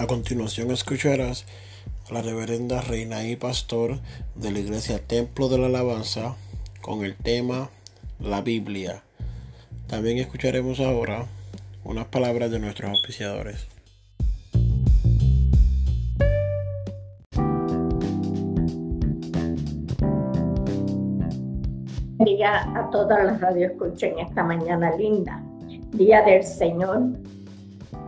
A continuación escucharás a la reverenda reina y pastor de la iglesia Templo de la Alabanza con el tema La Biblia. También escucharemos ahora unas palabras de nuestros auspiciadores. Día a todas las radios escuchen esta mañana linda, día del Señor,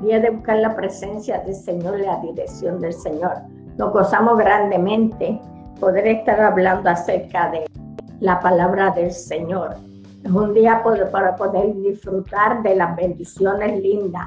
día de buscar la presencia del Señor la dirección del Señor. Nos gozamos grandemente poder estar hablando acerca de la palabra del Señor. Es un día para poder disfrutar de las bendiciones lindas.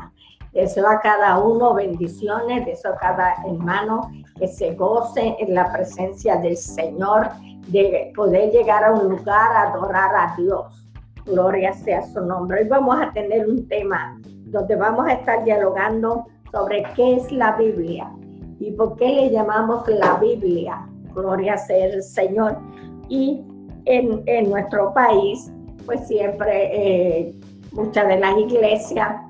Deseo a cada uno bendiciones, deseo a cada hermano que se goce en la presencia del Señor de poder llegar a un lugar a adorar a Dios. Gloria sea su nombre. Hoy vamos a tener un tema donde vamos a estar dialogando sobre qué es la Biblia y por qué le llamamos la Biblia. Gloria sea el Señor. Y en, en nuestro país, pues siempre eh, muchas de las iglesias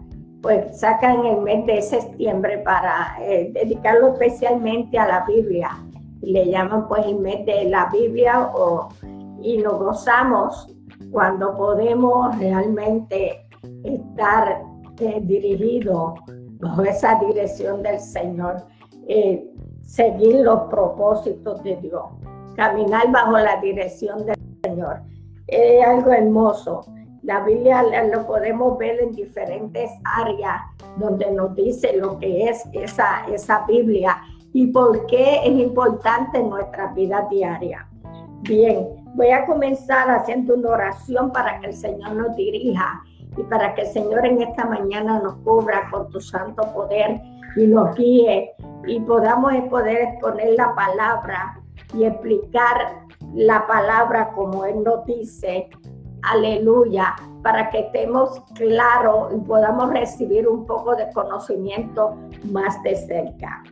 pues sacan el mes de septiembre para eh, dedicarlo especialmente a la Biblia le llaman pues el mes de la Biblia y nos gozamos cuando podemos realmente estar dirigidos bajo esa dirección del Señor, eh, seguir los propósitos de Dios, caminar bajo la dirección del Señor. Es algo hermoso. La Biblia lo podemos ver en diferentes áreas donde nos dice lo que es esa, esa Biblia y por qué es importante en nuestra vida diaria. Bien, voy a comenzar haciendo una oración para que el Señor nos dirija y para que el Señor en esta mañana nos cubra con tu santo poder y nos guíe y podamos poder exponer la palabra y explicar la palabra como Él nos dice. Aleluya, para que estemos claros y podamos recibir un poco de conocimiento más de cerca.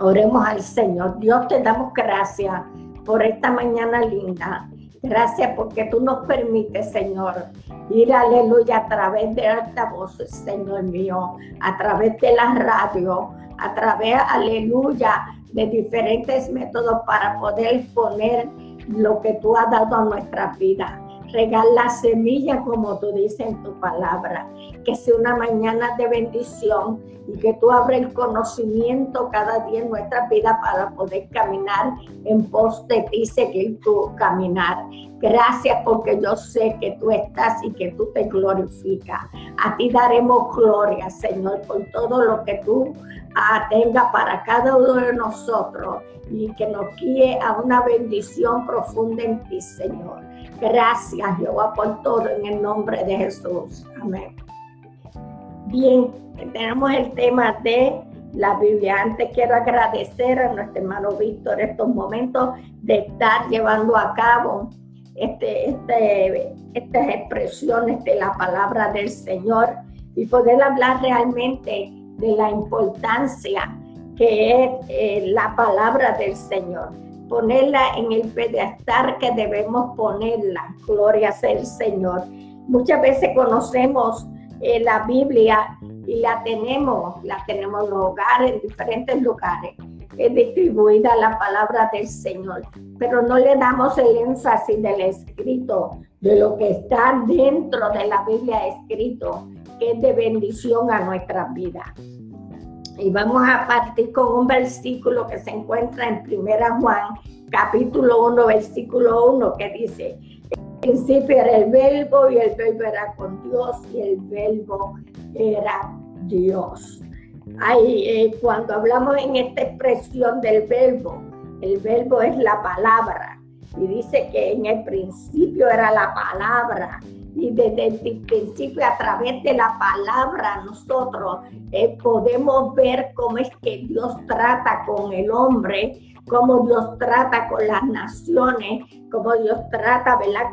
Oremos al Señor. Dios te damos gracias por esta mañana linda. Gracias porque tú nos permites, Señor, ir, aleluya, a través de altavoces, Señor mío, a través de la radio, a través, aleluya, de diferentes métodos para poder exponer lo que tú has dado a nuestra vida regala semilla como tú dices en tu palabra, que sea una mañana de bendición y que tú abres el conocimiento cada día en nuestra vida para poder caminar en pos de ti, seguir tu caminar. Gracias porque yo sé que tú estás y que tú te glorificas. A ti daremos gloria, Señor, por todo lo que tú ah, tengas para cada uno de nosotros y que nos guíe a una bendición profunda en ti, Señor. Gracias, Jehová, por todo en el nombre de Jesús. Amén. Bien, tenemos el tema de la Biblia. Antes quiero agradecer a nuestro hermano Víctor estos momentos de estar llevando a cabo este, este, estas expresiones de la palabra del Señor y poder hablar realmente de la importancia que es eh, la palabra del Señor ponerla en el pedestal que debemos ponerla. Gloria sea el Señor. Muchas veces conocemos eh, la Biblia y la tenemos, la tenemos en los hogares, en diferentes lugares. Es distribuida la palabra del Señor, pero no le damos el énfasis del escrito, de lo que está dentro de la Biblia escrito, que es de bendición a nuestra vida. Y vamos a partir con un versículo que se encuentra en Primera Juan, capítulo 1, versículo 1, que dice, en principio era el verbo y el verbo era con Dios y el verbo era Dios. Ahí, eh, cuando hablamos en esta expresión del verbo, el verbo es la palabra. Y dice que en el principio era la palabra y desde el principio a través de la palabra nosotros eh, podemos ver cómo es que Dios trata con el hombre, cómo Dios trata con las naciones, cómo Dios trata, ¿verdad?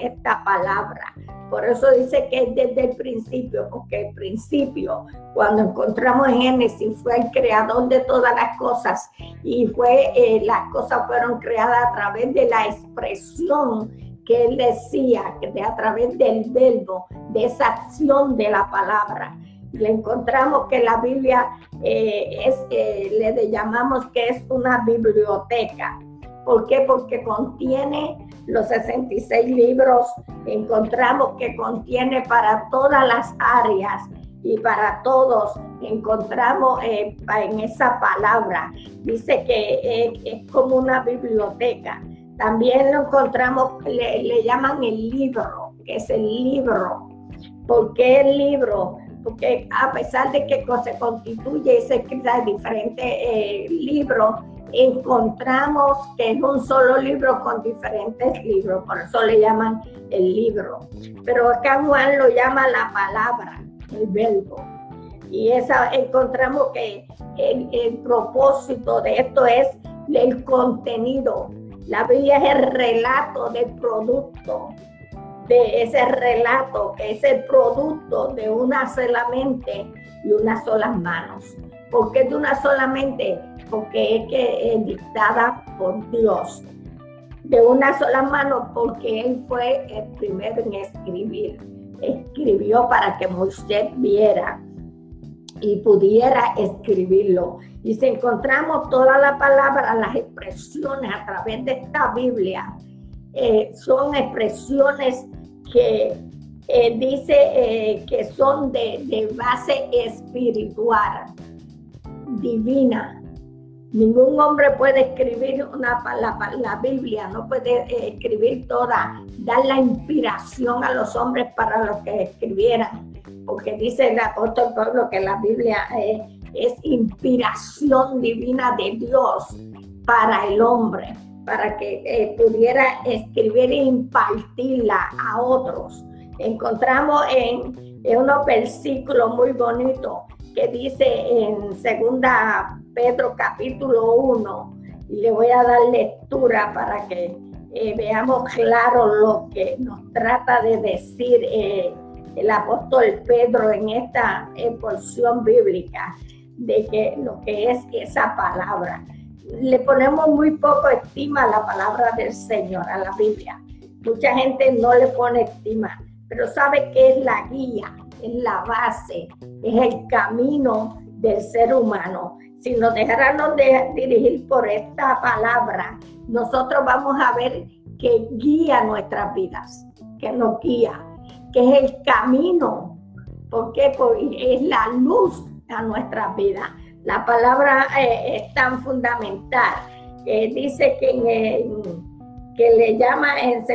Esta palabra Por eso dice que es desde el principio, porque el principio, cuando encontramos en Génesis, fue el creador de todas las cosas y fue eh, las cosas fueron creadas a través de la expresión que él decía, que de, a través del verbo, de esa acción de la palabra. Le encontramos que la Biblia eh, es, eh, le llamamos que es una biblioteca. ¿Por qué? Porque contiene los 66 libros, encontramos que contiene para todas las áreas y para todos encontramos eh, en esa palabra. Dice que es como una biblioteca. También lo encontramos, le, llaman el libro, que es el libro. ¿Por qué el libro? Porque a pesar de que se constituye y se escrita en diferentes eh, libros, encontramos que es un solo libro con diferentes libros, por eso le llaman el libro. Pero acá Juan lo llama la palabra, el verbo. Y esa encontramos que el, el propósito de esto es el contenido, la Biblia es el relato del producto, de ese relato, que es el producto de una sola mente y unas solas manos. ¿Por qué de una sola mente? Porque es que es dictada por Dios. De una sola mano, porque Él fue el primero en escribir. Escribió para que Moisés viera y pudiera escribirlo. Y si encontramos toda la palabra, las expresiones a través de esta Biblia, eh, son expresiones que eh, dice eh, que son de, base espiritual, divina. Ningún hombre puede escribir una, la, la Biblia, no puede escribir toda, dar la inspiración a los hombres para lo que escribieran porque dice el apóstol Pablo que la Biblia eh, es inspiración divina de Dios para el hombre, para que eh, pudiera escribir e impartirla a otros. Encontramos en, en unos versículos muy bonitos que dice en segunda Pedro capítulo 1, y le voy a dar lectura para que eh, veamos claro lo que nos trata de decir el apóstol Pedro en esta porción bíblica de que lo que es esa palabra. Le ponemos muy poco estima a la palabra del Señor, a la Biblia. Mucha gente no le pone estima, pero sabe que es la guía, es la base, es el camino del ser humano. Si nos dejáramos de dirigir por esta palabra, nosotros vamos a ver que guía nuestras vidas, que nos guía que es el camino, porque es la luz a nuestra vida. La palabra eh, es tan fundamental. dice que, que le llama en 2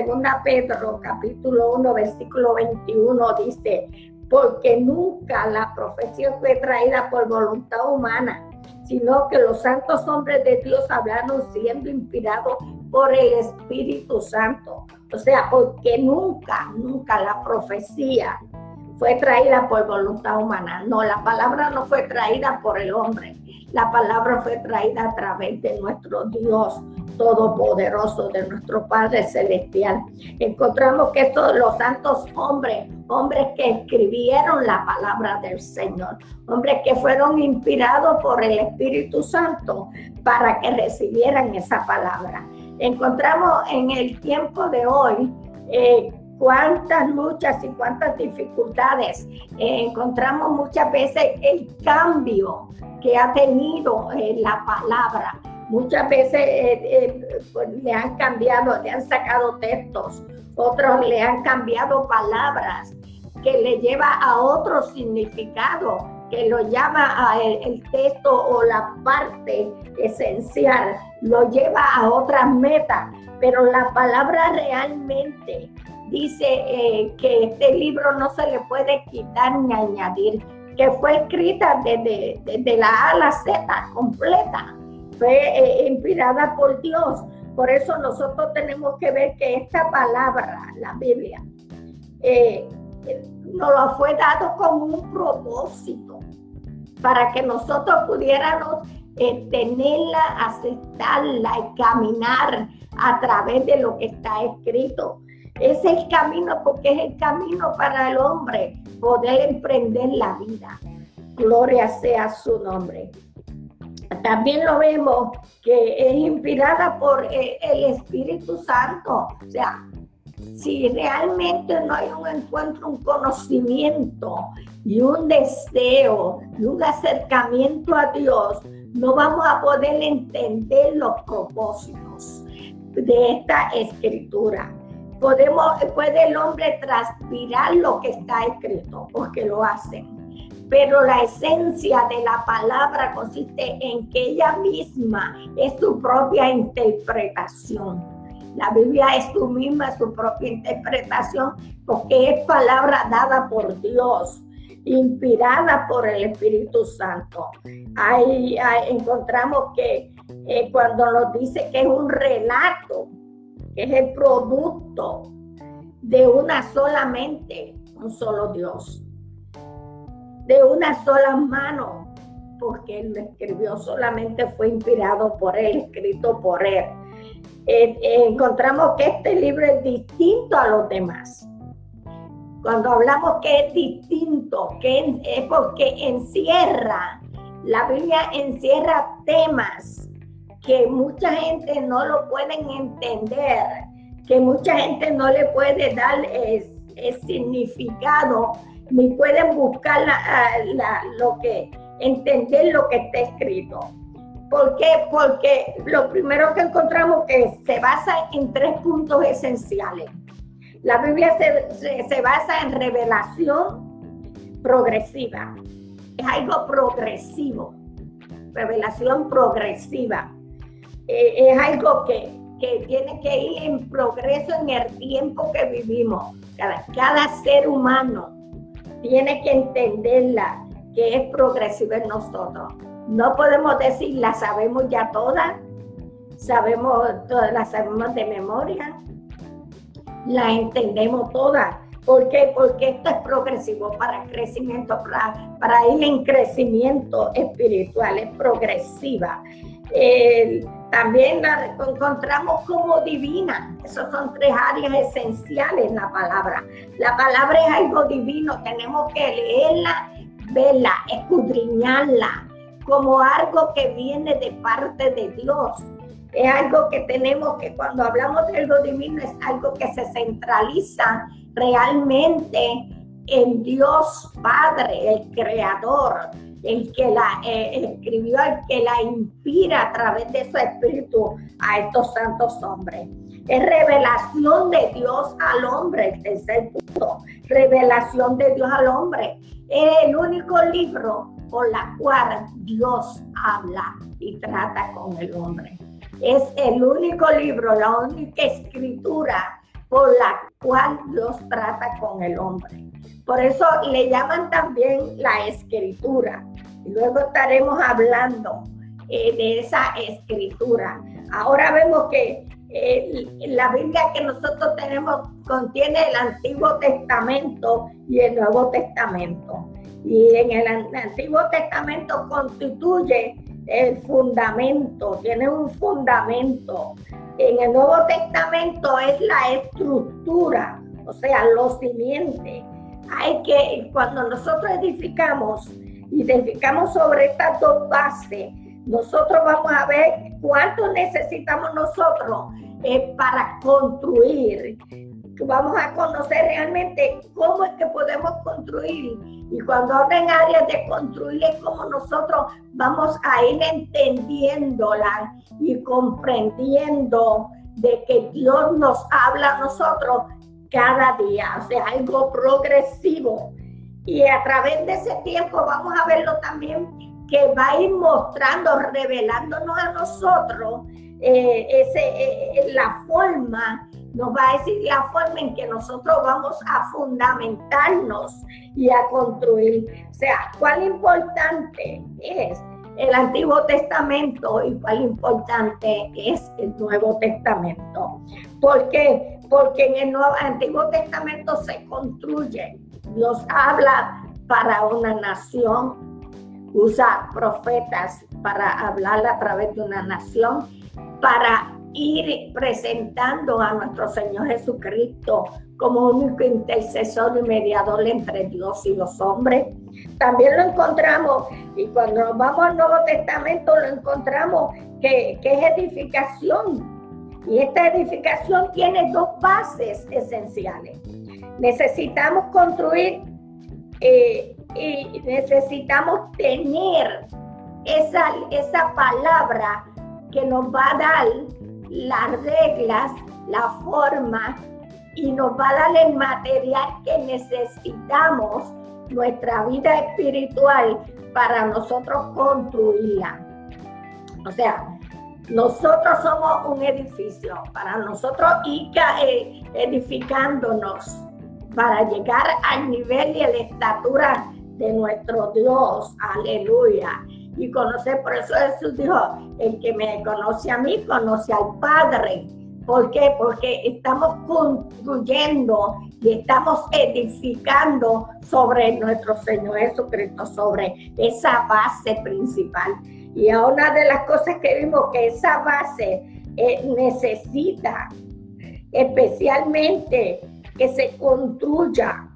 Pedro capítulo 1 versículo 21, dice, porque nunca la profecía fue traída por voluntad humana, sino que los santos hombres de Dios hablaron siendo inspirados por el Espíritu Santo. O sea, porque nunca, nunca la profecía fue traída por voluntad humana. No, la palabra no fue traída por el hombre. La palabra fue traída a través de nuestro Dios todopoderoso, de nuestro Padre celestial. Encontramos que estos los santos hombres, hombres que escribieron la palabra del Señor, hombres que fueron inspirados por el Espíritu Santo para que recibieran esa palabra encontramos en el tiempo de hoy eh, cuántas luchas y cuántas dificultades. Eh, encontramos muchas veces el cambio que ha tenido eh, la palabra. Muchas veces pues, le han cambiado, le han sacado textos, otros le han cambiado palabras que le lleva a otro significado, que lo llama a el texto o la parte esencial lo lleva a otras metas, pero la palabra realmente dice eh, que este libro no se le puede quitar ni añadir, que fue escrita desde, la A a la Z completa, fue eh, inspirada por Dios. Por eso nosotros tenemos que ver que esta palabra, la Biblia, eh, nos lo fue dado como un propósito para que nosotros pudiéramos tenerla, aceptarla y caminar a través de lo que está escrito. Es el camino porque es el camino para el hombre poder emprender la vida. Gloria sea su nombre. También lo vemos que es inspirada por eh, el Espíritu Santo. O sea, si realmente no hay un encuentro, un conocimiento y un deseo y un acercamiento a Dios, no vamos a poder entender los propósitos de esta escritura. Podemos, puede el hombre transpirar lo que está escrito, porque lo hacen. Pero la esencia de la palabra consiste en que ella misma es su propia interpretación. La Biblia es su misma, su propia interpretación, porque es palabra dada por Dios inspirada por el Espíritu Santo. Ahí, encontramos que eh, cuando nos dice que es un relato, es el producto de una sola mente, un solo Dios, de una sola mano, porque él lo escribió, solamente fue inspirado por él, escrito por él. Eh, eh, encontramos que este libro es distinto a los demás cuando hablamos que es distinto, que es porque encierra, la Biblia encierra temas que mucha gente no lo pueden entender, que mucha gente no le puede dar el, significado, ni pueden buscar lo que, entender lo que está escrito. ¿Por qué? Porque lo primero que encontramos que se basa en tres puntos esenciales. La Biblia se, basa en revelación progresiva. Es algo progresivo. Revelación progresiva. Eh, es algo que, tiene que ir en progreso en el tiempo que vivimos. Cada, cada ser humano tiene que entenderla, que es progresiva en nosotros. No podemos decir la sabemos ya todas, sabemos, todas la sabemos de memoria, la entendemos todas. ¿Por qué? Porque esto es progresivo para crecimiento, para, para ir en crecimiento espiritual, es progresiva. También la encontramos como divina. Esas son tres áreas esenciales en la palabra. La palabra es algo divino, tenemos que leerla, verla, escudriñarla como algo que viene de parte de Dios es algo que tenemos que cuando hablamos de lo divino es algo que se centraliza realmente en Dios Padre, el Creador, el que la eh, escribió, el que la inspira a través de su espíritu a estos santos hombres. Es revelación de Dios al hombre, el tercer punto, revelación de Dios al hombre. Es el único libro por la cual Dios habla y trata con el hombre. Es el único libro, la única escritura por la cual Dios trata con el hombre. Por eso le llaman también la escritura. Luego estaremos hablando eh, de esa escritura. Ahora vemos que eh, la Biblia que nosotros tenemos contiene el Antiguo Testamento y el Nuevo Testamento. Y en el Antiguo Testamento constituye el fundamento, tiene un fundamento. En el Nuevo Testamento es la estructura, o sea, los simientes. Hay que, cuando nosotros edificamos, edificamos sobre estas dos bases, nosotros vamos a ver cuánto necesitamos nosotros eh, para construir vamos a conocer realmente cómo es que podemos construir. Y cuando hablen áreas de construir es como nosotros vamos a ir entendiéndola y comprendiendo de que Dios nos habla a nosotros cada día, o sea, algo progresivo. Y a través de ese tiempo vamos a verlo también que va a ir mostrando, revelándonos a nosotros eh, ese, eh, la forma nos va a decir la forma en que nosotros vamos a fundamentarnos y a construir. O sea, cuál importante es el Antiguo Testamento y cuál importante es el Nuevo Testamento. ¿Por qué? Porque en el Nuevo, Antiguo Testamento se construye. Dios habla para una nación, usa profetas para hablar a través de una nación, para ir presentando a nuestro Señor Jesucristo como único intercesor y mediador entre Dios y los hombres. También lo encontramos, y cuando nos vamos al Nuevo Testamento lo encontramos que, es edificación. Y esta edificación tiene dos bases esenciales. Necesitamos construir eh, y necesitamos tener esa, esa palabra que nos va a dar las reglas, la forma y nos va a dar el material que necesitamos nuestra vida espiritual para nosotros construirla. O sea, nosotros somos un edificio, para nosotros ir eh, edificándonos para llegar al nivel y a la estatura de nuestro Dios. Aleluya y conocer. Por eso Jesús dijo, el que me conoce a mí, conoce al Padre. ¿Por qué? Porque estamos construyendo y estamos edificando sobre nuestro Señor Jesucristo, sobre esa base principal. Y una de las cosas que vimos que esa base eh, necesita especialmente que se construya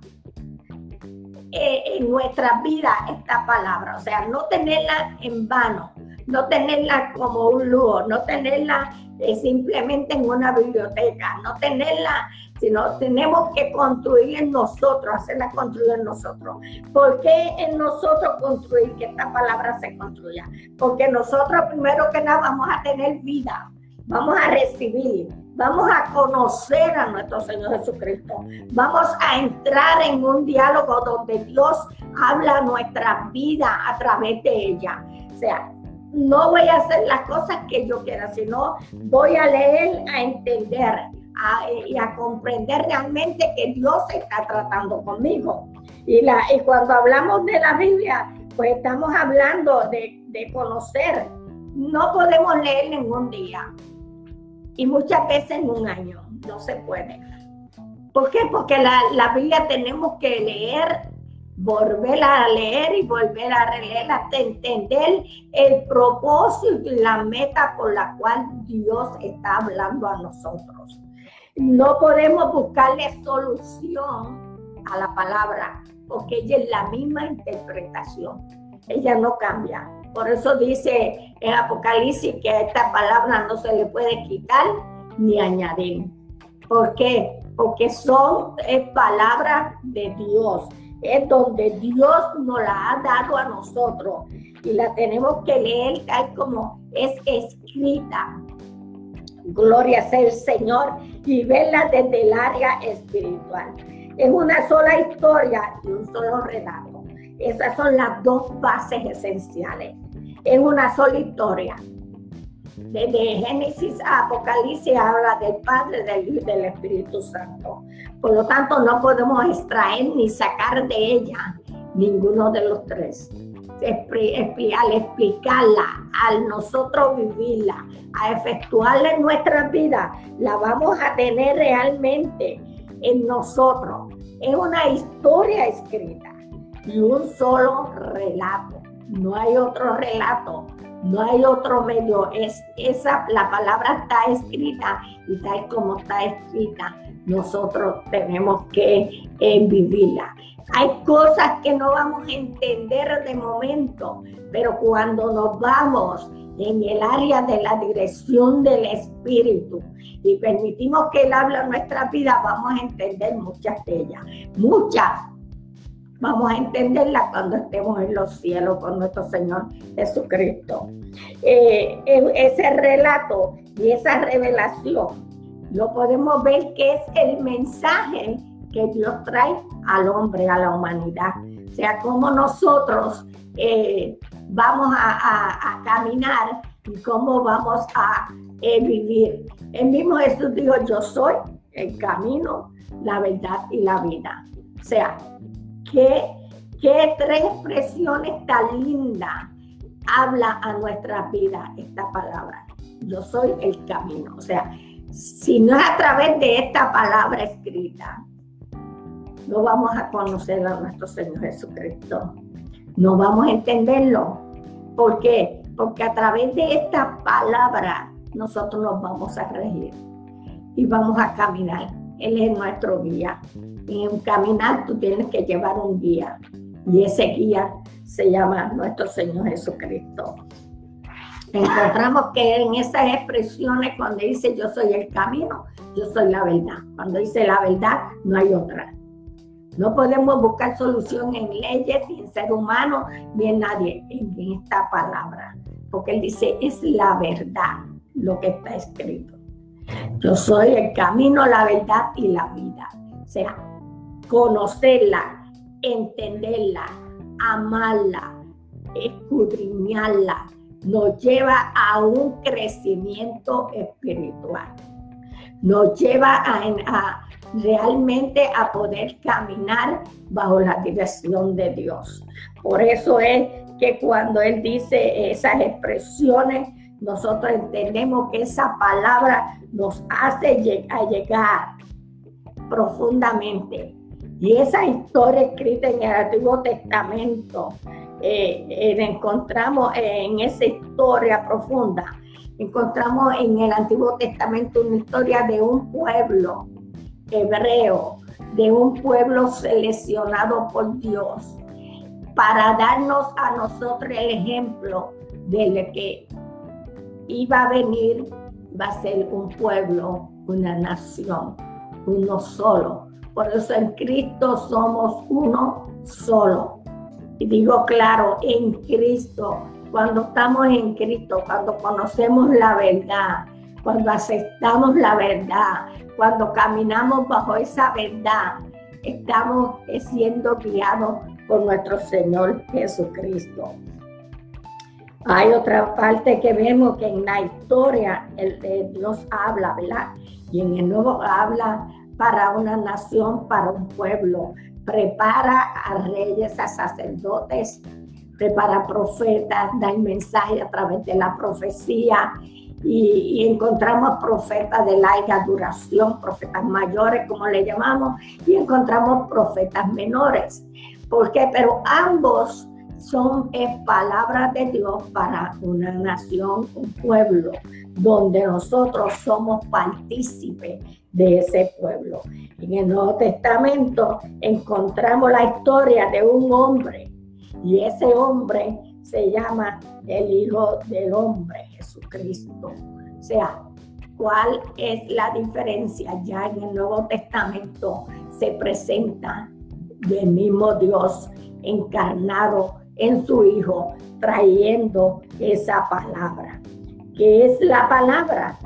eh, en nuestra vida esta palabra, o sea, no tenerla en vano, no tenerla como un lujo, no tenerla eh, simplemente en una biblioteca, no tenerla, sino tenemos que construir en nosotros, hacerla construir en nosotros. ¿Por qué en nosotros construir que esta palabra se construya? Porque nosotros primero que nada vamos a tener vida, vamos a recibir, Vamos a conocer a nuestro Señor Jesucristo. Vamos a entrar en un diálogo donde Dios habla nuestra vida a través de ella. O sea, no voy a hacer las cosas que yo quiera, sino voy a leer, a entender y a comprender realmente que Dios está tratando conmigo. Y, la, y cuando hablamos de la Biblia, pues estamos hablando de, conocer. No podemos leer en un día y muchas veces en un año. No se puede. ¿Por qué? Porque la, Biblia tenemos que leer, volverla a leer y volver a releerla hasta entender el propósito y la meta por la cual Dios está hablando a nosotros. No podemos buscarle solución a la palabra porque ella es la misma interpretación. Ella no cambia. Por eso dice en Apocalipsis que esta palabra no se le puede quitar ni añadir. ¿Por qué? Porque son palabras de Dios. Es donde Dios nos la ha dado a nosotros y la tenemos que leer tal como es escrita. Gloria sea el Señor y verla desde el área espiritual. Es una sola historia y un solo relato. Esas son las dos bases esenciales. Es una sola historia. Desde Génesis a Apocalipsis habla del Padre, del Hijo y del Espíritu Santo. Por lo tanto, no podemos extraer ni sacar de ella ninguno de los tres. Al explicarla, al nosotros vivirla, a efectuarla en nuestra vida, la vamos a tener realmente en nosotros. Es una historia escrita y un solo relato. No hay otro relato, no hay otro medio. Es esa la palabra está escrita y tal como está escrita, nosotros tenemos que eh, vivirla. Hay cosas que no vamos a entender de momento, pero cuando nos vamos en el área de la dirección del Espíritu y permitimos que Él hable en nuestra vida, vamos a entender muchas de ellas. Muchas vamos a entenderla cuando estemos en los cielos con nuestro Señor Jesucristo. Eh, ese relato y esa revelación lo podemos ver que es el mensaje que Dios trae al hombre, a la humanidad. O sea, cómo nosotros eh, vamos a, caminar y cómo vamos a eh, vivir. El mismo Jesús dijo, yo soy el camino, la verdad y la vida. O sea, ¿Qué, qué tres expresiones tan lindas habla a nuestra vida esta palabra? Yo soy el camino. O sea, si no es a través de esta palabra escrita, no vamos a conocer a nuestro Señor Jesucristo. No vamos a entenderlo. ¿Por qué? Porque a través de esta palabra nosotros nos vamos a regir y vamos a caminar. Él es nuestro guía. Y en caminar tú tienes que llevar un guía. Y ese guía se llama nuestro Señor Jesucristo. Encontramos que en esas expresiones cuando dice yo soy el camino, yo soy la verdad. Cuando dice la verdad, no hay otra. No podemos buscar solución en leyes, ni en ser humano, ni en nadie, en esta palabra. Porque él dice, es la verdad lo que está escrito. Yo soy el camino, la verdad y la vida. O sea, conocerla, entenderla, amarla, escudriñarla, nos lleva a un crecimiento espiritual. Nos lleva a, realmente a poder caminar bajo la dirección de Dios. Por eso es que cuando Él dice esas expresiones, nosotros entendemos que esa palabra nos hace llegar profundamente. Y esa historia escrita en el Antiguo Testamento, eh, eh, encontramos en esa historia profunda, encontramos en el Antiguo Testamento una historia de un pueblo hebreo, de un pueblo seleccionado por Dios, para darnos a nosotros el ejemplo de que iba a venir, va a ser un pueblo, una nación, uno solo. Por eso en Cristo somos uno solo. Y digo claro, en Cristo, cuando estamos en Cristo, cuando conocemos la verdad, cuando aceptamos la verdad, cuando caminamos bajo esa verdad, estamos siendo guiados por nuestro Señor Jesucristo. Hay otra parte que vemos que en la historia el, Dios habla, ¿verdad? Y en el nuevo habla para una nación, para un pueblo. Prepara a reyes, a sacerdotes, prepara profetas, da el mensaje a través de la profecía. Y, encontramos profetas de larga duración, profetas mayores, como le llamamos, y encontramos profetas menores. ¿Por qué? Pero ambos son palabras de Dios para una nación, un pueblo, donde nosotros somos partícipes de ese pueblo. En el Nuevo Testamento encontramos la historia de un hombre y ese hombre se llama el Hijo del Hombre, Jesucristo. O sea, ¿cuál es la diferencia? Ya en el Nuevo Testamento se presenta del mismo Dios encarnado en su Hijo, trayendo esa palabra. ¿Qué es la palabra?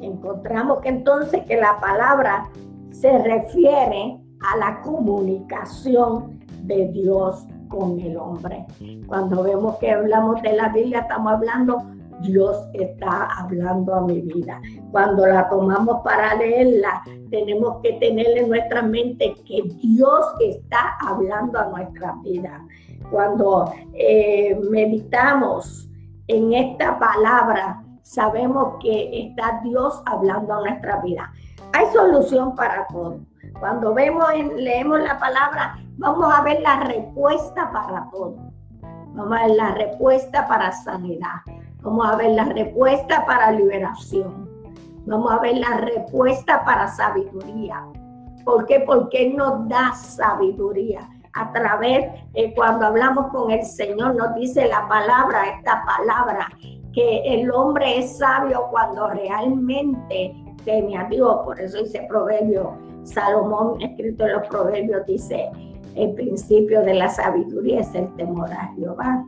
Encontramos que entonces que la palabra se refiere a la comunicación de Dios con el hombre. Cuando vemos que hablamos de la Biblia, estamos hablando, Dios está hablando a mi vida. Cuando la tomamos para leerla, tenemos que tener en nuestra mente que Dios está hablando a nuestra vida cuando eh, meditamos en esta palabra, sabemos que está Dios hablando a nuestra vida. Hay solución para todo. Cuando vemos, leemos la palabra, vamos a ver la respuesta para todo. Vamos a ver la respuesta para sanidad. Vamos a ver la respuesta para liberación. Vamos a ver la respuesta para sabiduría. ¿Por qué? Porque Él nos da sabiduría a través, eh, cuando hablamos con el Señor, nos dice la palabra, esta palabra, que el hombre es sabio cuando realmente teme a Dios. Por eso dice Proverbio, Salomón, escrito en los Proverbios, dice, el principio de la sabiduría es el temor a Jehová.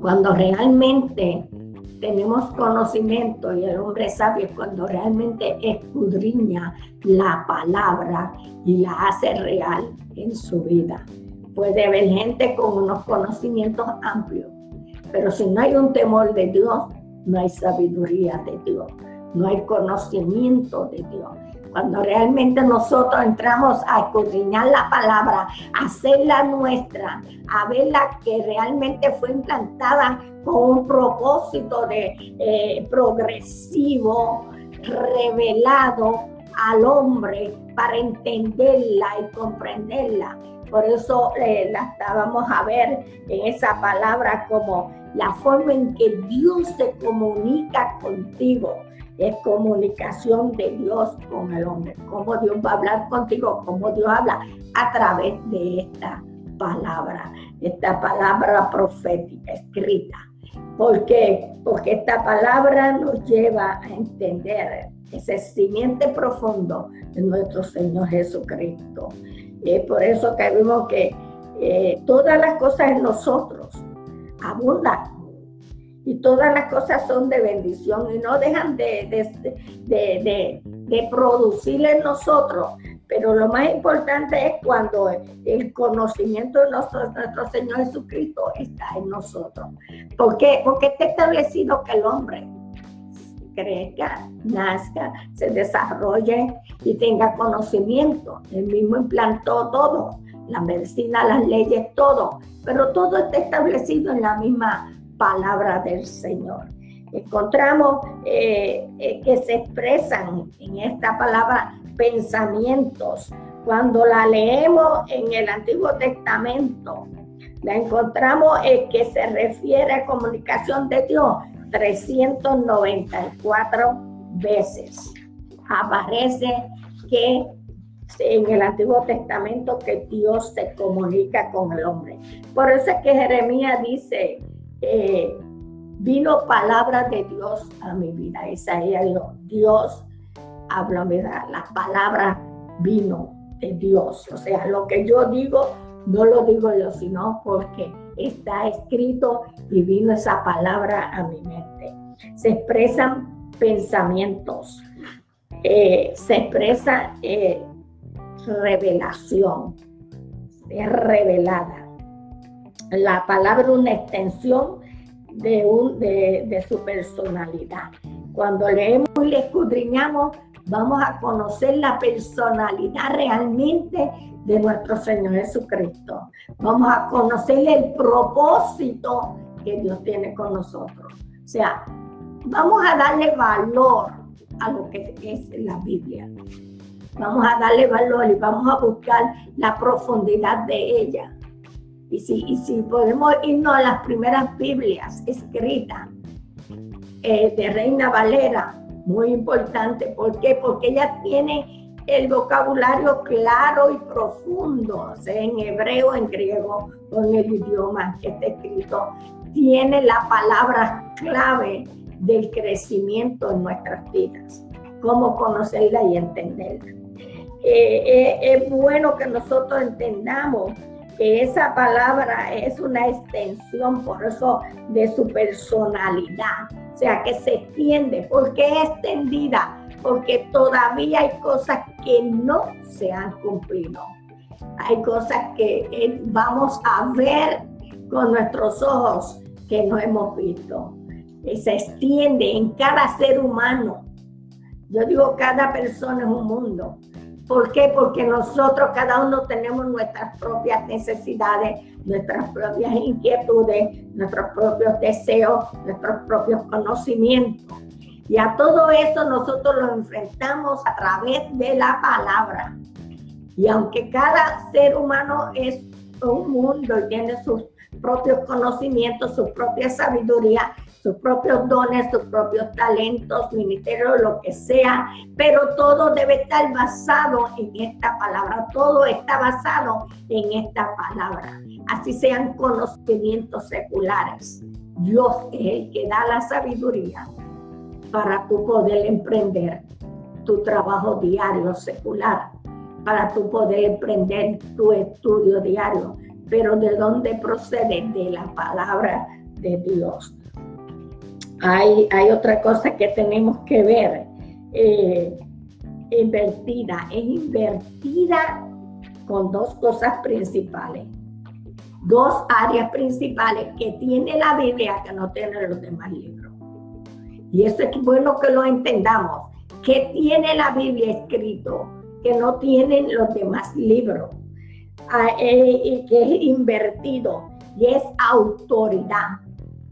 Cuando realmente tenemos conocimiento y el hombre sabio cuando realmente escudriña la palabra y la hace real en su vida. Puede haber gente con unos conocimientos amplios, pero si no hay un temor de Dios, no hay sabiduría de Dios, no hay conocimiento de Dios. Cuando realmente nosotros entramos a escudriñar la palabra, a hacerla nuestra, a verla que realmente fue implantada con un propósito de eh, progresivo, revelado al hombre para entenderla y comprenderla. Por eso eh, la estábamos a ver en esa palabra como la forma en que Dios se comunica contigo. Es comunicación de Dios con el hombre. Cómo Dios va a hablar contigo, cómo Dios habla a través de esta palabra, esta palabra profética escrita. ¿Por qué? Porque esta palabra nos lleva a entender ese simiente profundo de nuestro Señor Jesucristo. Es por eso que vimos que eh, todas las cosas en nosotros abundan y todas las cosas son de bendición y no dejan de, de, de producir en nosotros pero lo más importante es cuando el conocimiento de nuestro, nuestro Señor Jesucristo está en nosotros. ¿Por qué? Porque está establecido que el hombre crezca, nazca, se desarrolle y tenga conocimiento. Él mismo implantó todo, la medicina, las leyes, todo, pero todo está establecido en la misma palabra del Señor. Encontramos eh, eh, que se expresan en esta palabra pensamientos. Cuando la leemos en el Antiguo Testamento, la encontramos en que se refiere a comunicación de Dios 394 veces. Aparece que en el Antiguo Testamento que Dios se comunica con el hombre. Por eso es que Jeremías dice, eh, vino palabra de Dios a mi vida. Isaías dijo, Dios habla verdad, la palabra vino de Dios. O sea, lo que yo digo, no lo digo yo, sino porque está escrito y vino esa palabra a mi mente. Se expresan pensamientos, eh, se expresa eh, revelación, es revelada. La palabra una extensión de, un, de, de su personalidad. Cuando leemos y le escudriñamos, vamos a conocer la personalidad realmente de nuestro Señor Jesucristo. Vamos a conocer el propósito que Dios tiene con nosotros. O sea, vamos a darle valor a lo que es la Biblia. Vamos a darle valor y vamos a buscar la profundidad de ella. Y si, y si podemos irnos a las primeras Biblias escritas eh, de Reina Valera, muy importante. ¿Por qué? Porque ella tiene el vocabulario claro y profundo, sea en hebreo, en griego en el idioma que está escrito. Tiene la palabra clave del crecimiento en nuestras vidas, cómo conocerla y entenderla. Eh, eh, es bueno que nosotros entendamos que esa palabra es una extensión, por eso, de su personalidad o sea, que se extiende. ¿Por qué extendida? Porque todavía hay cosas que no se han cumplido. Hay cosas que eh, vamos a ver con nuestros ojos que no hemos visto. Y se extiende en cada ser humano. Yo digo, cada persona es un mundo. ¿Por qué? Porque nosotros cada uno tenemos nuestras propias necesidades, nuestras propias inquietudes, nuestros propios deseos, nuestros propios conocimientos. Y a todo eso nosotros lo enfrentamos a través de la palabra. Y aunque cada ser humano es un mundo y tiene sus propios conocimientos, su propia sabiduría, sus propios dones, sus propios talentos, ministerio, lo que sea, pero todo debe estar basado en esta palabra, todo está basado en esta palabra, así sean conocimientos seculares. Dios es el que da la sabiduría para tu poder emprender tu trabajo diario secular, para tu poder emprender tu estudio diario, pero ¿de dónde procede? De la palabra de Dios hay, otra cosa que tenemos que ver. Eh, invertida, es invertida con dos cosas principales, dos áreas principales que tiene la Biblia que no tienen los demás libros. Y eso es bueno que lo entendamos. ¿Qué tiene la Biblia escrito no tienen los demás libros? Eh, y que es invertido y es autoridad.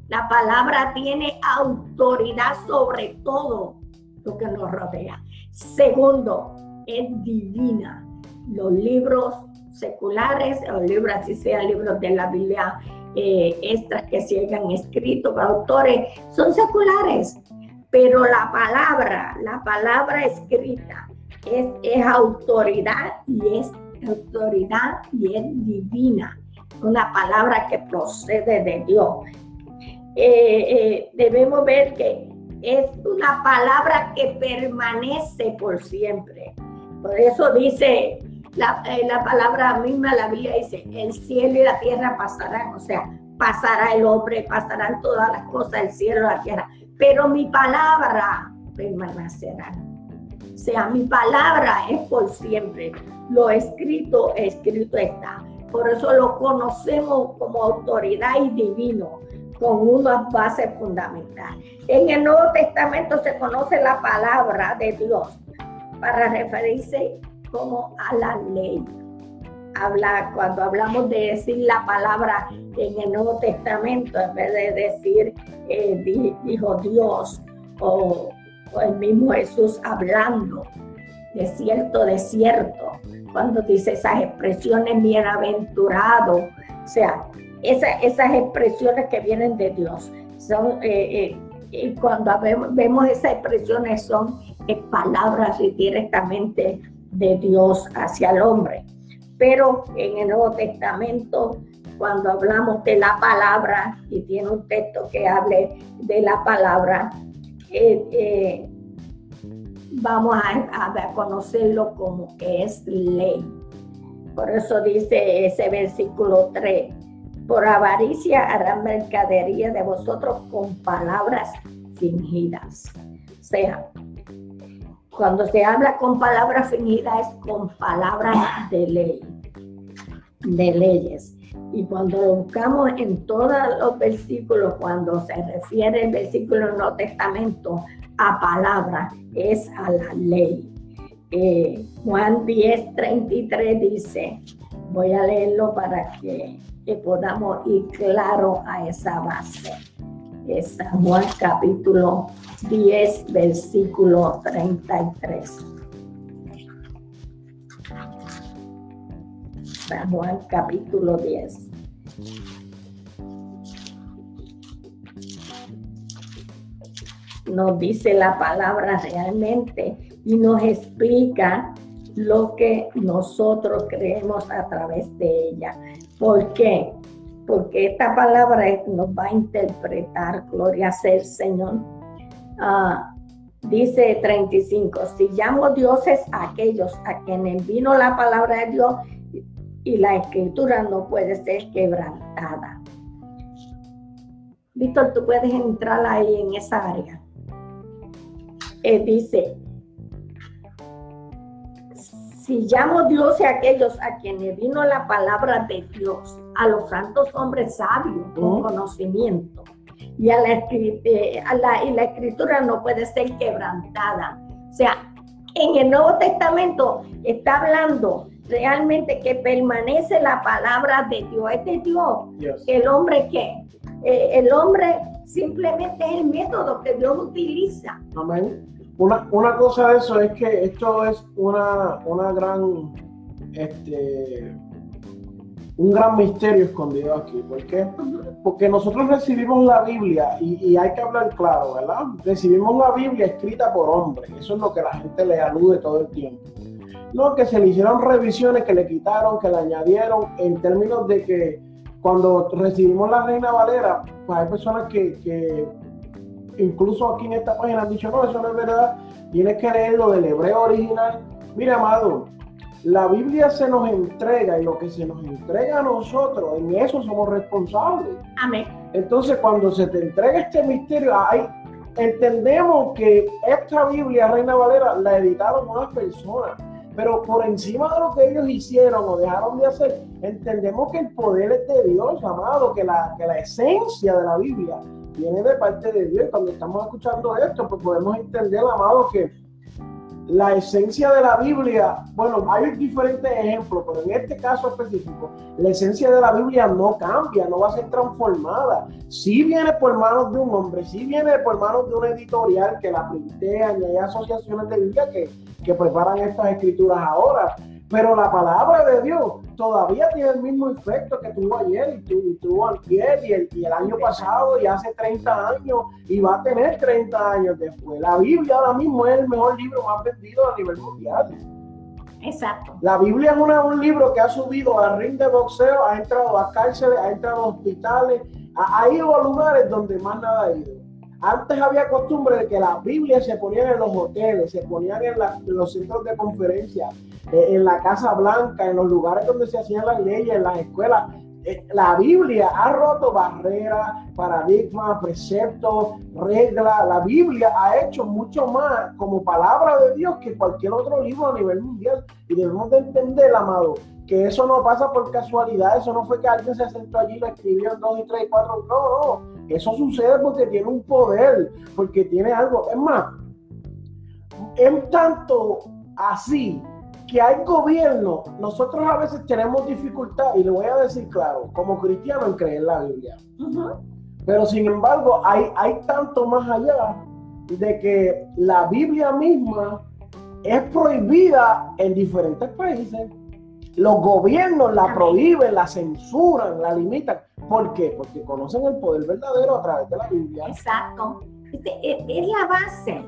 La palabra tiene autoridad sobre todo lo que nos rodea. Segundo, es divina. Los libros seculares, o libros, así sean libros de la Biblia eh, extras que se hayan escrito por autores, son seculares, pero la palabra, la palabra escrita es, autoridad y es autoridad y es divina, una palabra que procede de Dios. Eh, eh, debemos ver que es una palabra que permanece por siempre. Por eso dice la, eh, la, palabra misma, la Biblia dice, el cielo y la tierra pasarán, o sea, pasará el hombre, pasarán todas las cosas, el cielo y la tierra, pero mi palabra permanecerá. Sea, mi palabra es por siempre. Lo escrito, escrito está. Por eso lo conocemos como autoridad y divino, con una base fundamental. En el Nuevo Testamento se conoce la palabra de Dios para referirse como a la ley. Habla, cuando hablamos de decir la palabra en el Nuevo Testamento, en vez de decir eh, dijo Dios o, el mismo Jesús hablando, de cierto, de cierto, cuando dice esas expresiones bienaventurado, o sea, esas expresiones que vienen de Dios, son, eh, eh, y cuando vemos, esas expresiones son palabras directamente de Dios hacia el hombre. Pero en el Nuevo Testamento, cuando hablamos de la palabra, y tiene un texto que hable de la palabra, vamos a, a, conocerlo como que es ley. Por eso dice ese versículo 3, por avaricia harán mercadería de vosotros con palabras fingidas. O sea, cuando se habla con palabras fingidas es con palabras de ley, de leyes. Y cuando lo buscamos en todos los versículos, cuando se refiere el versículo Nuevo Testamento a palabra, es a la ley. Eh, Juan 10, 33 dice, voy a leerlo para que, podamos ir claro a esa base. Es Juan capítulo 10, versículo 33. San Juan capítulo 10. Nos dice la palabra realmente y nos explica lo que nosotros creemos a través de ella. ¿Por qué? Porque esta palabra nos va a interpretar, gloria sea el Señor. Ah, dice 35, si llamo dioses a aquellos a quienes vino la palabra de Dios y la escritura no puede ser quebrantada. Víctor, tú puedes entrar ahí en esa área. Eh, dice, si llamo Dios a aquellos a quienes vino la palabra de Dios, a los santos hombres sabios con conocimiento, y a eh, la, y la escritura no puede ser quebrantada. O sea, en el Nuevo Testamento está hablando realmente que permanece la palabra de Dios. Es de Dios. El hombre que, eh, el hombre simplemente es el método que Dios utiliza. Amén. Una, una cosa de eso es que esto es una, una gran, este, un gran misterio escondido aquí. ¿Por qué? Porque nosotros recibimos la Biblia y, y, hay que hablar claro, ¿verdad? Recibimos la Biblia escrita por hombres. Eso es lo que la gente le alude todo el tiempo. No, que se le hicieron revisiones, que le quitaron, que le añadieron, en términos de que cuando recibimos la Reina Valera, pues hay personas que, que incluso aquí en esta página han dicho, no, eso no es verdad, tienes que leerlo del hebreo original. Mira, amado, la Biblia se nos entrega y lo que se nos entrega a nosotros, en eso somos responsables. Amén. Entonces, cuando se te entrega este misterio, hay, entendemos que esta Biblia, Reina Valera, la editaron unas personas, pero por encima de lo que ellos hicieron o dejaron de hacer, entendemos que el poder es de Dios, amado, que la, que la esencia de la Biblia viene de parte de Dios. Cuando estamos escuchando esto, pues podemos entender, amado, que la esencia de la Biblia, bueno, hay diferentes ejemplos, pero en este caso específico, la esencia de la Biblia no cambia, no va a ser transformada. Sí viene por manos de un hombre, sí viene por manos de una editorial que la plantean y hay asociaciones de Biblia que, que preparan estas escrituras ahora. Pero la palabra de Dios todavía tiene el mismo efecto que tuvo ayer y, tuvo ayer y el, y el año pasado y hace 30 años y va a tener 30 años después. La Biblia ahora mismo es el mejor libro más vendido a nivel mundial. Exacto. La Biblia es un libro que ha subido a ring de boxeo, ha entrado a cárceles, ha entrado a hospitales, ha, ido a lugares donde más nada ha ido. Antes había costumbre de que la Biblia se ponían en los hoteles, se ponían en, los centros de conferencia, eh, en la Casa Blanca, en los lugares donde se hacían las leyes, en las escuelas. Eh, la Biblia ha roto barreras, paradigmas, preceptos, reglas. La Biblia ha hecho mucho más como palabra de Dios que cualquier otro libro a nivel mundial. Y debemos de entender, amado, que eso no pasa por casualidad. Eso no fue que alguien se sentó allí y lo escribió en dos y tres y cuatro. No, no. Eso sucede porque tiene un poder, porque tiene algo. Es más, es tanto así que hay gobierno, nosotros a veces tenemos dificultad, y le voy a decir claro, como cristiano en creer la Biblia. Pero sin embargo, hay, hay tanto más allá de que la Biblia misma es prohibida en diferentes países. Los gobiernos la prohíben, la censuran, la limitan. ¿Por qué? Porque conocen el poder verdadero a través de la Biblia. Exacto. Este, e, es la base.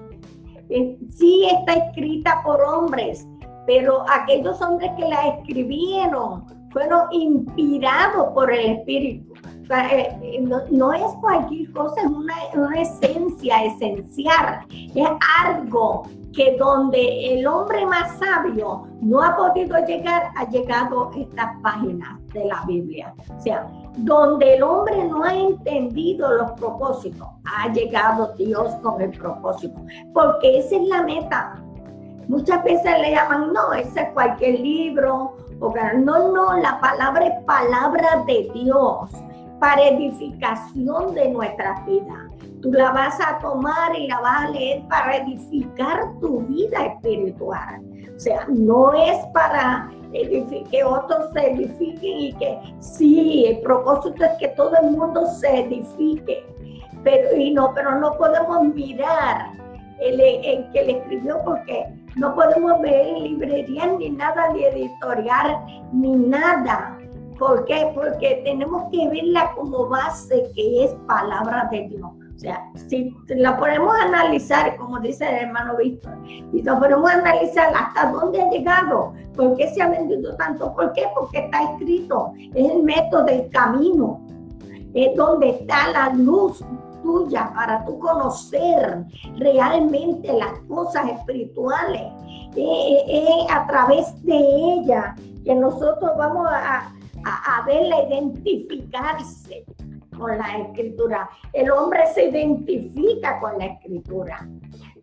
Eh, sí está escrita por hombres, pero aquellos hombres que la escribieron fueron inspirados por el Espíritu. Eh, eh, no, es cualquier cosa, es una, esencia esencial, es algo que donde el hombre más sabio no ha podido llegar, ha llegado estas páginas de la Biblia. O sea, donde el hombre no ha entendido los propósitos, ha llegado Dios con el propósito, porque esa es la meta. Muchas veces le llaman, no, ese es cualquier libro. O, no, no, la palabra es palabra de Dios para edificación de nuestras vidas. Tú la vas a tomar y la vas a leer para edificar tu vida espiritual. O sea, no es para que otros se edifiquen y que sí, el propósito es que todo el mundo se edifique. Pero, y no, pero no podemos mirar el, el que le escribió porque no podemos ver librerías ni nada de editorial ni nada. ¿Por qué? Porque tenemos que verla como base que es palabra de Dios. O sea, si la podemos analizar, como dice el hermano Víctor, y la podemos analizar hasta dónde ha llegado, por qué se ha vendido tanto, ¿por qué? Porque está escrito, es el método del camino, es donde está la luz tuya para tú conocer realmente las cosas espirituales. Es a través de ella que nosotros vamos a, a, a identificarse con la escritura. El hombre se identifica con la escritura.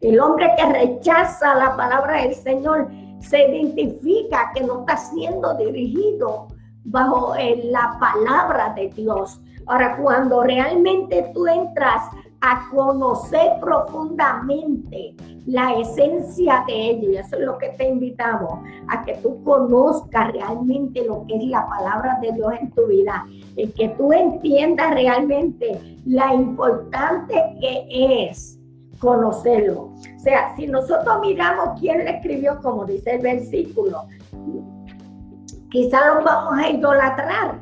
El hombre que rechaza la palabra del Señor se identifica que no está siendo dirigido bajo eh, la palabra de Dios. Ahora, cuando realmente tú entras a conocer profundamente la esencia de ello, y eso es lo que te invitamos, a que tú conozcas realmente lo que es la palabra de Dios en tu vida, y que tú entiendas realmente la importante que es conocerlo. O sea, si nosotros miramos quién le escribió, como dice el versículo, quizá lo vamos a idolatrar,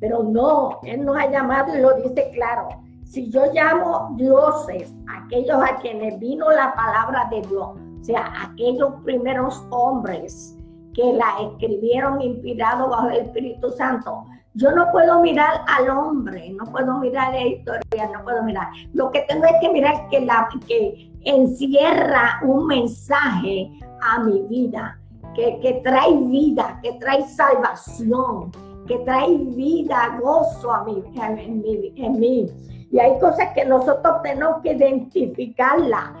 pero no, Él nos ha llamado y lo dice claro. Si yo llamo dioses, aquellos a quienes vino la palabra de Dios, o sea, aquellos primeros hombres que la escribieron inspirados bajo el Espíritu Santo, yo no puedo mirar al hombre, no puedo mirar la historia, no puedo mirar. Lo que tengo es que mirar que, la, que encierra un mensaje a mi vida, que, que trae vida, que trae salvación, que trae vida, gozo a mí, en, mí. Y hay cosas que nosotros tenemos que identificarla.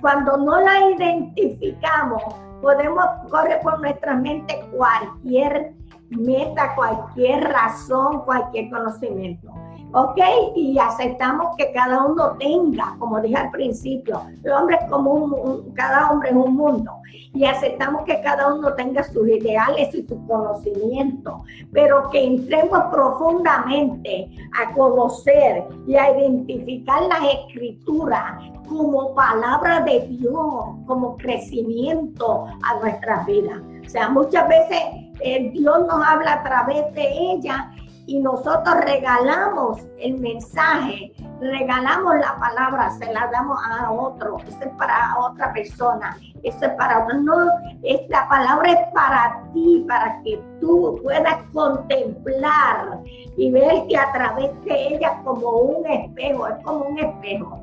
Cuando no la identificamos, podemos correr por nuestra mente cualquier meta, cualquier razón, cualquier conocimiento. ¿Ok? Y aceptamos que cada uno tenga, como dije al principio, el hombre como un, cada hombre es un mundo, y aceptamos que cada uno tenga sus ideales y su conocimiento, pero que entremos profundamente a conocer y a identificar las escrituras como palabra de Dios, como crecimiento a nuestras vidas. O sea, muchas veces eh, Dios nos habla a través de ella y nosotros regalamos el mensaje, regalamos la palabra, se la damos a otro, eso es para otra persona, eso es para otro. No, esta palabra es para ti, para que tú puedas contemplar y verte a través de ella como un espejo, es como un espejo.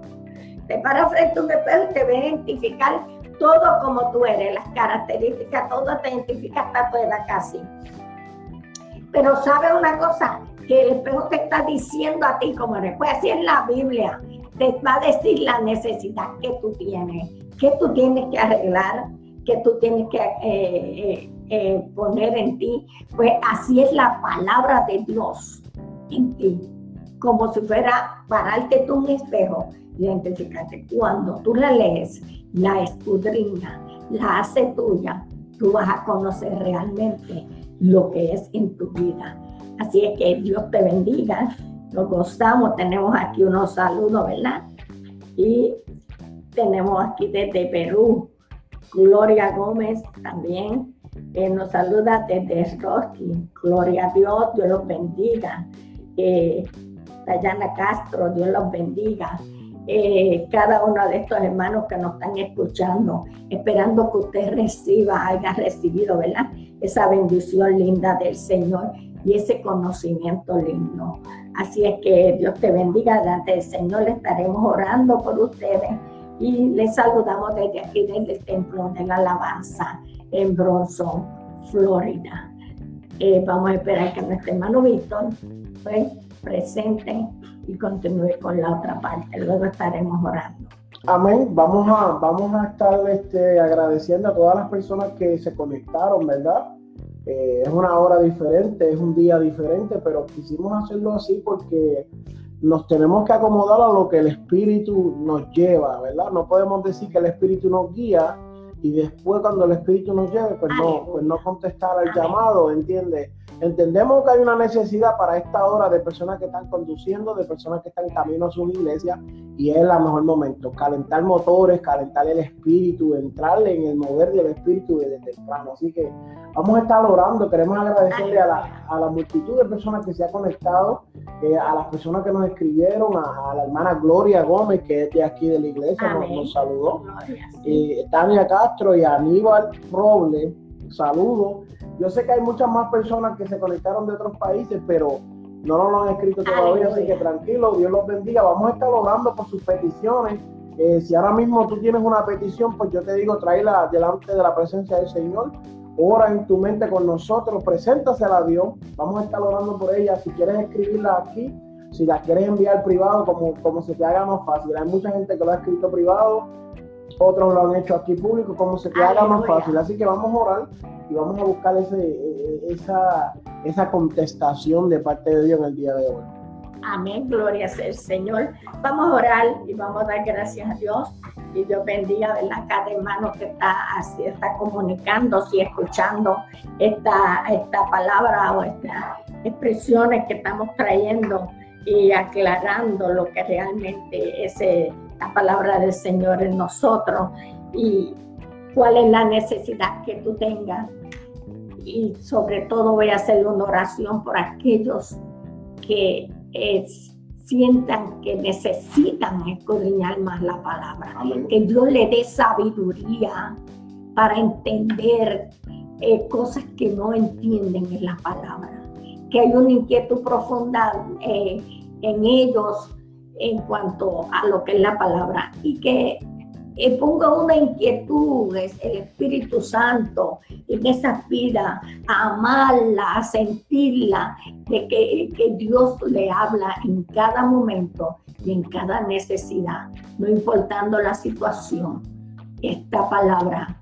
Te paras frente a un espejo y te ves identificar todo como tú eres, las características, todo te identifica hasta tu edad casi. Pero sabe una cosa, que el espejo te está diciendo a ti como eres. Pues así en la Biblia, te va a decir la necesidad que tú tienes, que tú tienes que arreglar, que tú tienes que eh, eh, eh, poner en ti. Pues así es la palabra de Dios en ti, como si fuera pararte tú un espejo, identificarte. Cuando tú la lees, la escudriña, la hace tuya, tú vas a conocer realmente lo que es en tu vida. Así es que Dios te bendiga. Nos gozamos. Tenemos aquí unos saludos, ¿verdad? Y tenemos aquí desde Perú, Gloria Gómez también. Nos saluda desde Rocky. Gloria a Dios, Dios los bendiga. Eh, Dayana Castro, Dios los bendiga. Eh, cada uno de estos hermanos que nos están escuchando, esperando que usted reciba, haya recibido, ¿verdad? Esa bendición linda del Señor y ese conocimiento lindo. Así es que Dios te bendiga delante del Señor, le estaremos orando por ustedes y les saludamos desde aquí, desde el Templo de la Alabanza en Bronson, Florida. Eh, vamos a esperar que nuestro hermano Víctor pues, presente y continúe con la otra parte. Luego estaremos orando. Amén. Vamos a, vamos a estar este, agradeciendo a todas las personas que se conectaron, ¿verdad? Eh, es una hora diferente, es un día diferente, pero quisimos hacerlo así porque nos tenemos que acomodar a lo que el Espíritu nos lleva, ¿verdad? No podemos decir que el Espíritu nos guía y después cuando el Espíritu nos lleve, pues no, pues no contestar al llamado, ¿entiendes? Entendemos que hay una necesidad para esta hora de personas que están conduciendo, de personas que están en camino a su iglesia, y es el mejor momento. Calentar motores, calentar el espíritu, entrarle en el mover del espíritu desde temprano. Así que vamos a estar orando. Queremos agradecerle a la, a la multitud de personas que se ha conectado, eh, a las personas que nos escribieron, a, la hermana Gloria Gómez, que es de aquí de la iglesia, nos, saludó. Eh, Tania Castro y Aníbal Roble, saludos. Yo sé que hay muchas más personas que se conectaron de otros países, pero no nos lo han escrito todavía, así que tranquilo, Dios los bendiga. Vamos a estar orando por sus peticiones. Eh, si ahora mismo tú tienes una petición, pues yo te digo, tráela delante de la presencia del Señor. Ora en tu mente con nosotros, preséntasela a Dios. Vamos a estar orando por ella. Si quieres escribirla aquí, si la quieres enviar privado, como, como se te haga más fácil. Hay mucha gente que lo ha escrito privado, otros lo han hecho aquí público, como se te haga más fácil. Así que vamos a orar y vamos a buscar ese, e, e, esa, esa contestación de parte de Dios en el día de hoy. Amén, gloria sea el Señor. Vamos a orar y vamos a dar gracias a Dios. Y Dios bendiga a cada hermano que está así, está comunicando, y escuchando esta, esta palabra o estas expresiones que estamos trayendo y aclarando lo que realmente es eh, la palabra del Señor en nosotros y cuál es la necesidad que tú tengas. Y sobre todo voy a hacer una oración por aquellos que sientan que necesitan escudriñar más la palabra. Que Dios le dé sabiduría para entender eh, cosas que no entienden en la palabra. Que hay una inquietud profunda eh, en ellos en cuanto a lo que es la palabra y que eh, ponga una inquietud, es el Espíritu Santo en esa vida, a amarla, a sentirla, de que, que Dios le habla en cada momento y en cada necesidad, no importando la situación. Esta palabra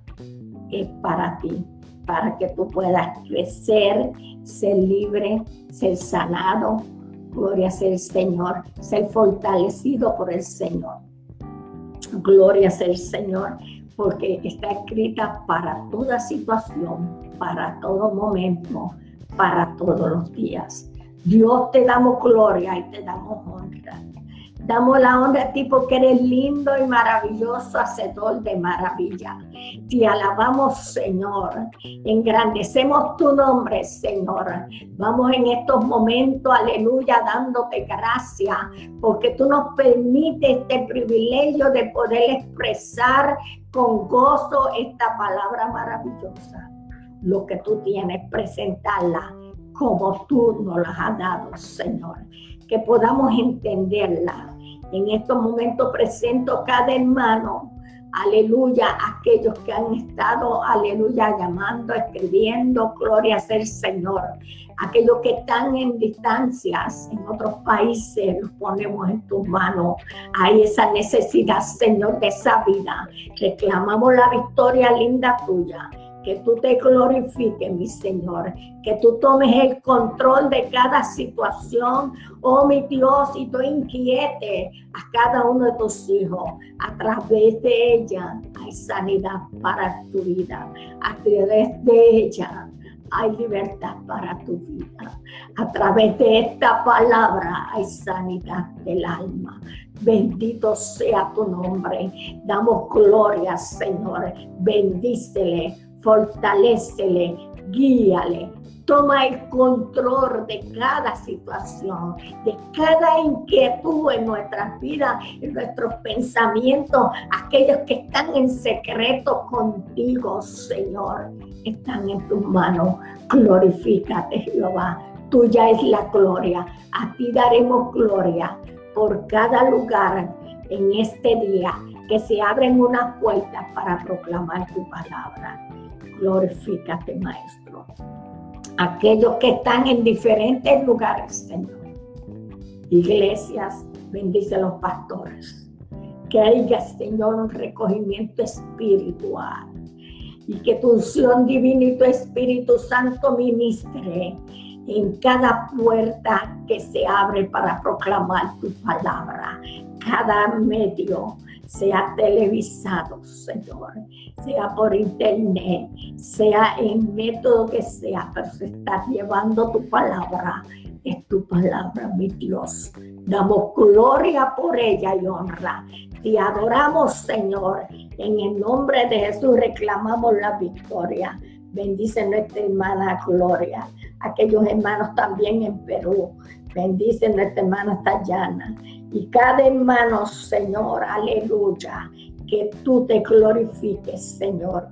es para ti, para que tú puedas crecer, ser libre, ser sanado, Gloria sea el Señor. Ser fortalecido por el Señor. Gloria sea el Señor, porque está escrita para toda situación, para todo momento, para todos los días. Dios te damos gloria y te damos honra. Damos la honra a ti porque eres lindo y maravilloso, hacedor de maravilla. Te alabamos, Señor. Engrandecemos tu nombre, Señor. Vamos en estos momentos, aleluya, dándote gracias porque tú nos permites este privilegio de poder expresar con gozo esta palabra maravillosa. Lo que tú tienes, presentarla como tú nos la has dado, Señor. Que podamos entenderla en estos momentos presento cada hermano, aleluya, aquellos que han estado, aleluya, llamando, escribiendo, gloria sea el Señor. Aquellos que están en distancias en otros países, los ponemos en tus manos. Hay esa necesidad, Señor, de esa vida. Reclamamos la victoria linda tuya que tú te glorifiques, mi Señor, que tú tomes el control de cada situación, oh mi Dios, y tú inquiete a cada uno de tus hijos. A través de ella hay sanidad para tu vida, a través de ella hay libertad para tu vida. A través de esta palabra hay sanidad del alma. Bendito sea tu nombre. Damos gloria, Señor. Bendícele fortalecele, guíale, toma el control de cada situación, de cada inquietud en nuestras vidas, en nuestros pensamientos, aquellos que están en secreto contigo, Señor, están en tus manos. Glorifícate, Jehová. Tuya es la gloria. A ti daremos gloria por cada lugar en este día que se abren unas puertas para proclamar tu palabra glorifícate, Maestro. Aquellos que están en diferentes lugares, Señor. Iglesias, bendice a los pastores. Que haya, Señor, un recogimiento espiritual. Y que tu unción divina y tu Espíritu Santo ministre en cada puerta que se abre para proclamar tu palabra. Cada medio sea televisado, Señor, sea por internet, sea en método que sea, pero se está llevando tu palabra. Es tu palabra, mi Dios. Damos gloria por ella y honra. Te adoramos, Señor. En el nombre de Jesús reclamamos la victoria. Bendice nuestra hermana Gloria, aquellos hermanos también en Perú. Bendice nuestra hermana Tayana y cada hermano, Señor, aleluya, que tú te glorifiques, Señor,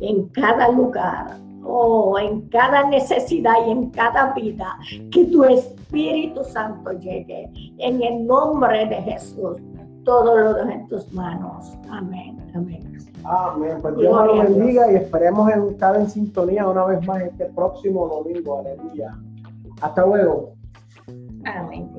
en cada lugar, oh, en cada necesidad y en cada vida, que tu Espíritu Santo llegue. En el nombre de Jesús, todo lo dejo en tus manos. Amén, amén. Amén. Pues Dios nos bendiga y esperemos estar en sintonía una vez más este próximo domingo. Aleluya. Hasta luego. Amén.